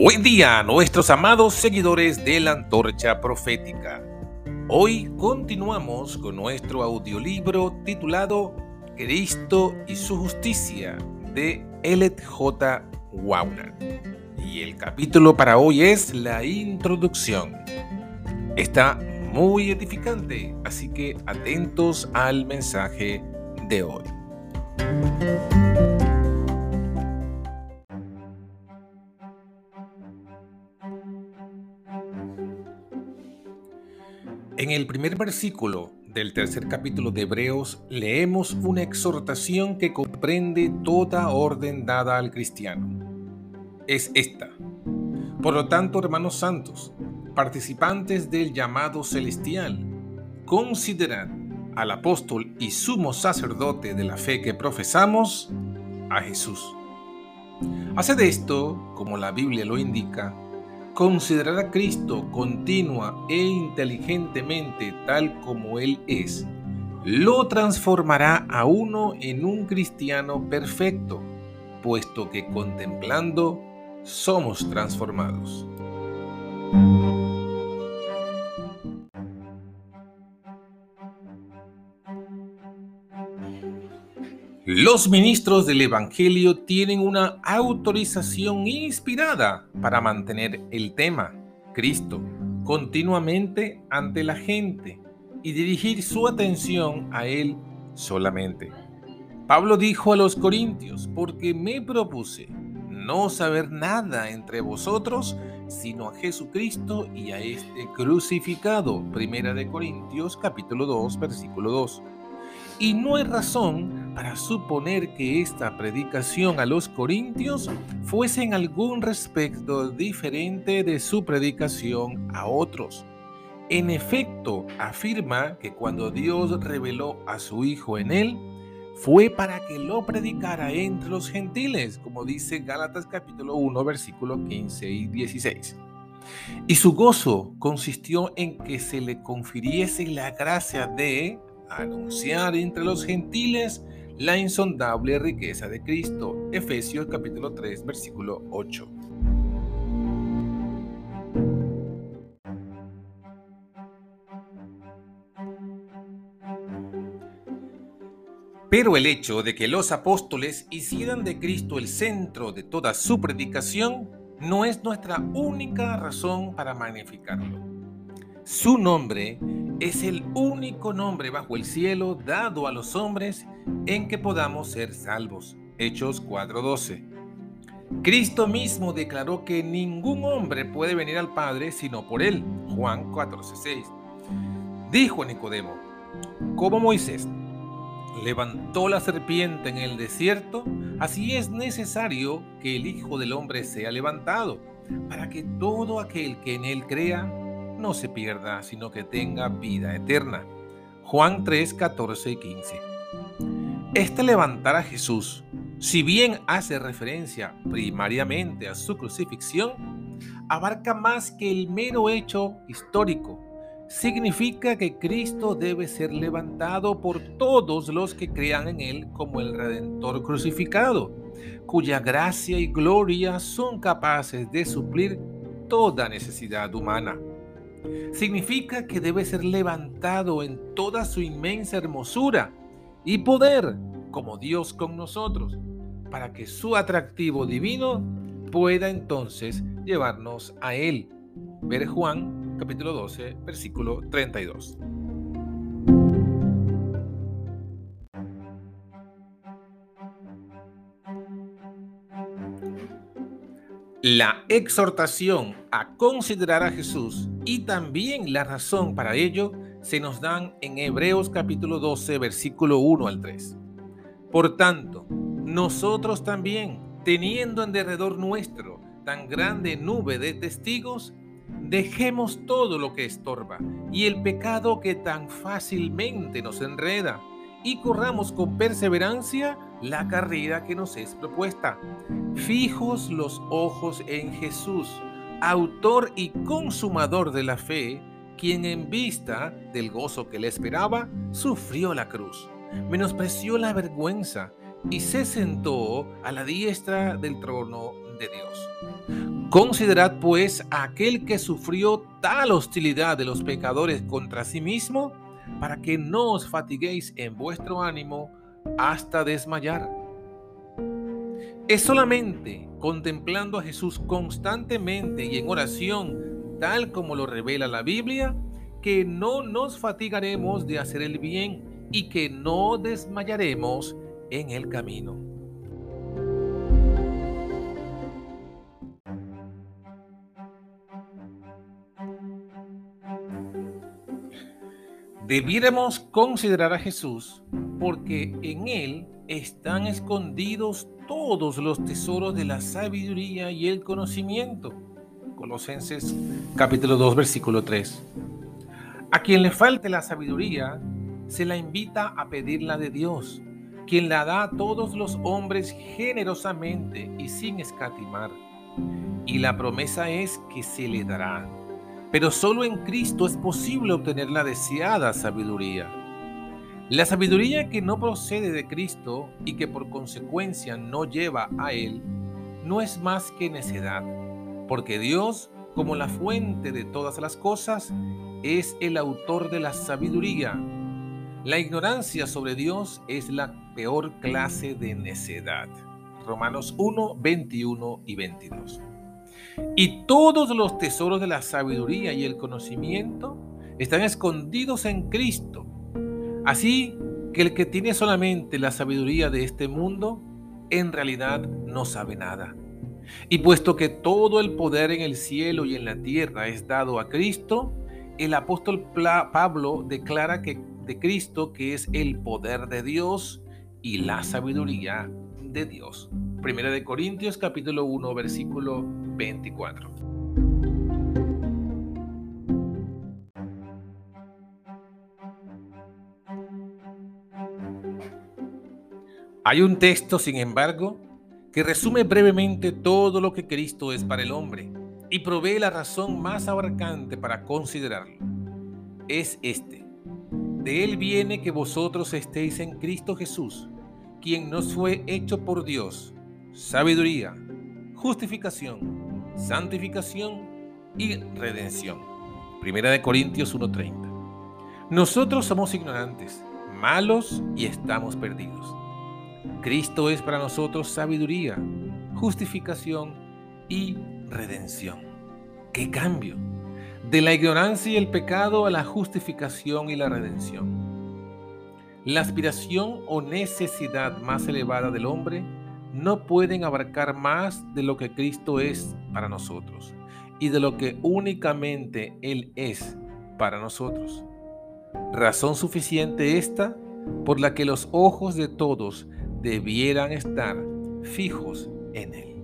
Buen día, nuestros amados seguidores de la Antorcha Profética. Hoy continuamos con nuestro audiolibro titulado Cristo y su justicia de Elliot J. Wauner. Y el capítulo para hoy es la introducción. Está muy edificante, así que atentos al mensaje de hoy. En el primer versículo del tercer capítulo de Hebreos leemos una exhortación que comprende toda orden dada al cristiano. Es esta. Por lo tanto, hermanos santos, participantes del llamado celestial, considerad al apóstol y sumo sacerdote de la fe que profesamos, a Jesús. Haced esto, como la Biblia lo indica, Considerar a Cristo continua e inteligentemente tal como Él es, lo transformará a uno en un cristiano perfecto, puesto que contemplando somos transformados. Los ministros del Evangelio tienen una autorización inspirada para mantener el tema, Cristo, continuamente ante la gente y dirigir su atención a Él solamente. Pablo dijo a los corintios, porque me propuse no saber nada entre vosotros, sino a Jesucristo y a este crucificado. Primera de Corintios capítulo 2, versículo 2. Y no hay razón para suponer que esta predicación a los corintios fuese en algún respecto diferente de su predicación a otros. En efecto, afirma que cuando Dios reveló a su Hijo en él, fue para que lo predicara entre los gentiles, como dice Gálatas capítulo 1, versículo 15 y 16. Y su gozo consistió en que se le confiriese la gracia de anunciar entre los gentiles la insondable riqueza de Cristo. Efesios capítulo 3, versículo 8. Pero el hecho de que los apóstoles hicieran de Cristo el centro de toda su predicación no es nuestra única razón para magnificarlo. Su nombre es el único nombre bajo el cielo dado a los hombres en que podamos ser salvos. Hechos 4:12. Cristo mismo declaró que ningún hombre puede venir al Padre sino por él. Juan 14:6. Dijo Nicodemo, como Moisés levantó la serpiente en el desierto, así es necesario que el Hijo del Hombre sea levantado, para que todo aquel que en él crea no se pierda, sino que tenga vida eterna. Juan 3, 14 y 15. Este levantar a Jesús, si bien hace referencia primariamente a su crucifixión, abarca más que el mero hecho histórico. Significa que Cristo debe ser levantado por todos los que crean en Él como el Redentor crucificado, cuya gracia y gloria son capaces de suplir toda necesidad humana. Significa que debe ser levantado en toda su inmensa hermosura y poder como Dios con nosotros, para que su atractivo divino pueda entonces llevarnos a Él. Ver Juan capítulo 12, versículo 32. La exhortación a considerar a Jesús y también la razón para ello se nos dan en Hebreos capítulo 12, versículo 1 al 3. Por tanto, nosotros también, teniendo en derredor nuestro tan grande nube de testigos, dejemos todo lo que estorba y el pecado que tan fácilmente nos enreda y corramos con perseverancia la carrera que nos es propuesta. Fijos los ojos en Jesús, autor y consumador de la fe, quien en vista del gozo que le esperaba, sufrió la cruz, menospreció la vergüenza y se sentó a la diestra del trono de Dios. Considerad pues a aquel que sufrió tal hostilidad de los pecadores contra sí mismo, para que no os fatiguéis en vuestro ánimo hasta desmayar. Es solamente contemplando a Jesús constantemente y en oración, tal como lo revela la Biblia, que no nos fatigaremos de hacer el bien y que no desmayaremos en el camino. Debiéramos considerar a Jesús porque en Él están escondidos todos los tesoros de la sabiduría y el conocimiento. Colosenses capítulo 2 versículo 3. A quien le falte la sabiduría, se la invita a pedirla de Dios, quien la da a todos los hombres generosamente y sin escatimar. Y la promesa es que se le dará pero solo en Cristo es posible obtener la deseada sabiduría. La sabiduría que no procede de Cristo y que por consecuencia no lleva a Él, no es más que necedad, porque Dios, como la fuente de todas las cosas, es el autor de la sabiduría. La ignorancia sobre Dios es la peor clase de necedad. Romanos 1, 21 y 22. Y todos los tesoros de la sabiduría y el conocimiento están escondidos en Cristo. Así que el que tiene solamente la sabiduría de este mundo, en realidad no sabe nada. Y puesto que todo el poder en el cielo y en la tierra es dado a Cristo, el apóstol Pablo declara que de Cristo que es el poder de Dios y la sabiduría de Dios. Primera de Corintios capítulo 1 versículo 24. Hay un texto, sin embargo, que resume brevemente todo lo que Cristo es para el hombre y provee la razón más abarcante para considerarlo. Es este. De él viene que vosotros estéis en Cristo Jesús, quien nos fue hecho por Dios sabiduría, justificación, santificación y redención. Primera de Corintios 1:30. Nosotros somos ignorantes, malos y estamos perdidos. Cristo es para nosotros sabiduría, justificación y redención. ¡Qué cambio! De la ignorancia y el pecado a la justificación y la redención. La aspiración o necesidad más elevada del hombre no pueden abarcar más de lo que Cristo es para nosotros y de lo que únicamente Él es para nosotros. Razón suficiente esta por la que los ojos de todos debieran estar fijos en Él.